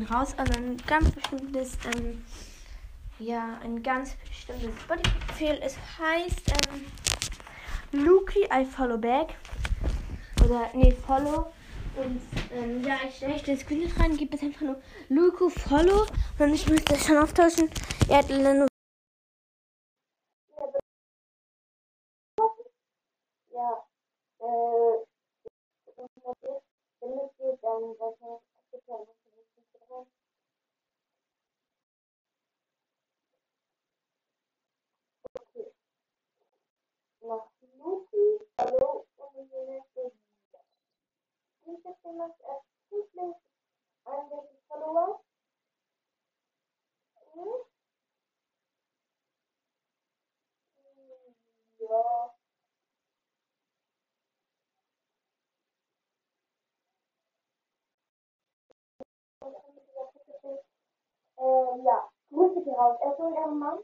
Gehen raus an ein ganz bestimmtes, ähm, ja, ein ganz bestimmtes Spotify-Profil. Es heißt, ähm, Luki, I follow back. Oder, nee, follow. Und, ähm, ja, ich stelle den Screen rein, gebe es einfach nur Luko follow. Und ich müsste es schon auftauschen. Er hat nur Ja, äh, Es jemand erstens einen Follower? Ja. Äh, ja, Grüße raus. Er soll ihren Mann,